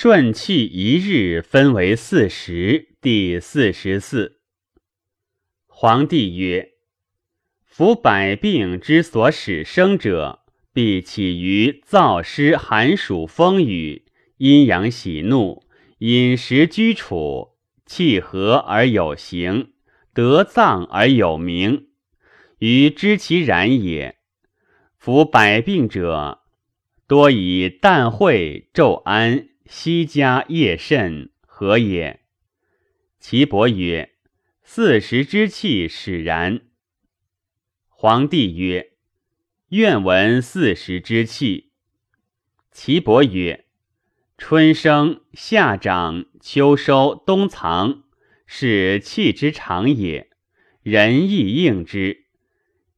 顺气一日分为四时，第四十四。皇帝曰：“夫百病之所始生者，必起于燥湿寒暑风雨、阴阳喜怒、饮食居处，气和而有形，得脏而有名，于知其然也。夫百病者，多以淡晦昼安。”西家夜甚何也？岐伯曰：“四时之气使然。”皇帝曰：“愿闻四时之气。”岐伯曰：“春生，夏长，秋收，冬藏，是气之常也。人亦应之。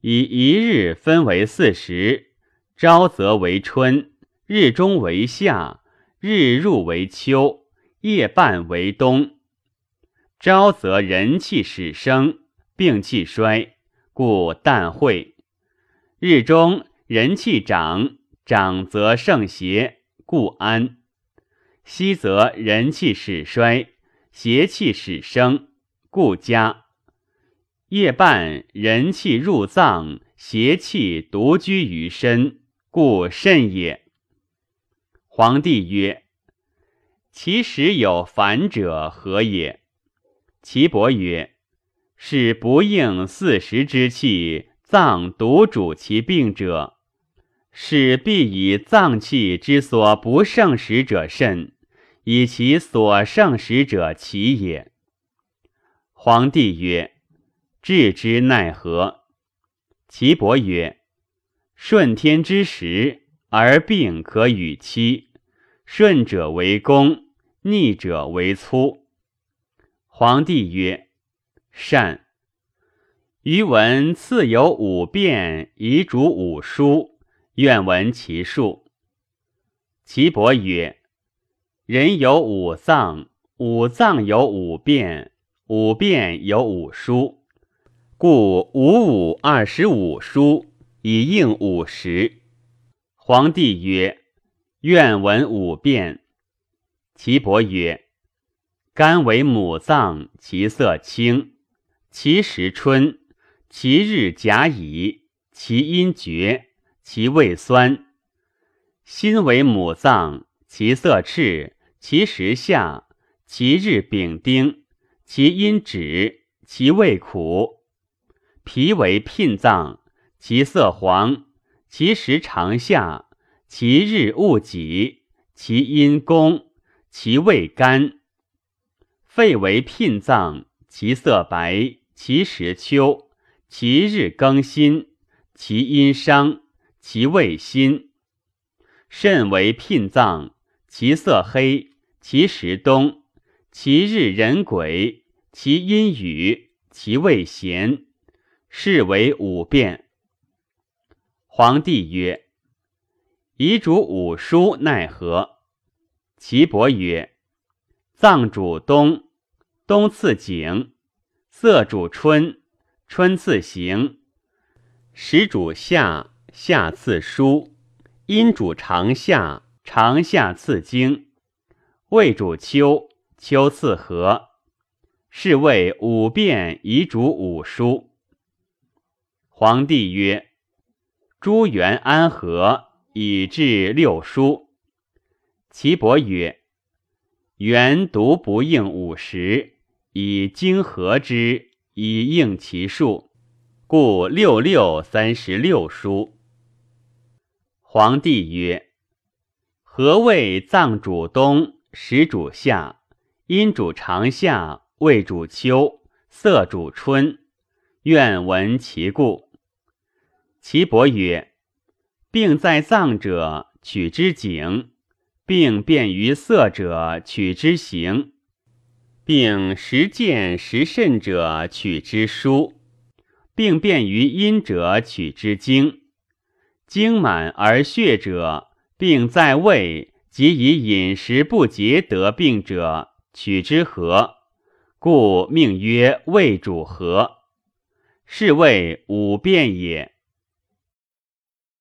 以一日分为四时：朝则为春，日中为夏。”日入为秋，夜半为冬。朝则人气始生，病气衰，故淡晦；日中人气长，长则盛邪，故安；夕则人气始衰，邪气始生，故佳；夜半人气入脏，邪气独居于身，故甚也。皇帝曰：“其实有反者何也？”岐伯曰：“是不应四时之气，脏独主其病者，是必以脏气之所不胜时者甚，以其所胜时者奇也。”皇帝曰：“治之奈何？”岐伯曰：“顺天之时，而病可与期。”顺者为公，逆者为粗。皇帝曰：“善。”余闻次有五变，以主五书，愿闻其数。岐伯曰：“人有五脏，五脏有五变，五变有五书，故五五二十五书，以应五十。”皇帝曰。愿闻五变。岐伯曰：“肝为母脏，其色青，其时春，其日甲乙，其阴厥，其味酸。心为母脏，其色赤，其时夏，其日丙丁，其阴止，其味苦。脾为牝脏，其色黄，其时长夏。”其日戊己，其阴功，其味甘。肺为牝脏，其色白，其时秋，其日更新，其阴伤，其味辛。肾为牝脏，其色黑，其时冬，其日壬癸，其阴雨，其味咸。是为五变。皇帝曰。遗主五书奈何？岐伯曰：脏主冬，冬次景；色主春，春次行；时主夏，夏次书；阴主长夏，长夏次经；未主秋，秋次和。是谓五变，遗主五书。皇帝曰：朱元安和。以至六书。岐伯曰：“元独不应五十，以经合之，以应其数，故六六三十六书。”皇帝曰：“何谓脏主冬，时主夏，阴主长夏，味主秋，色主春？愿闻其故。”岐伯曰。病在脏者，取之景；病变于色者，取之形；病时见时甚者，取之书；病变于阴者，取之经；经满而血者，病在胃，即以饮食不节得病者，取之和。故命曰胃主和，是谓五变也。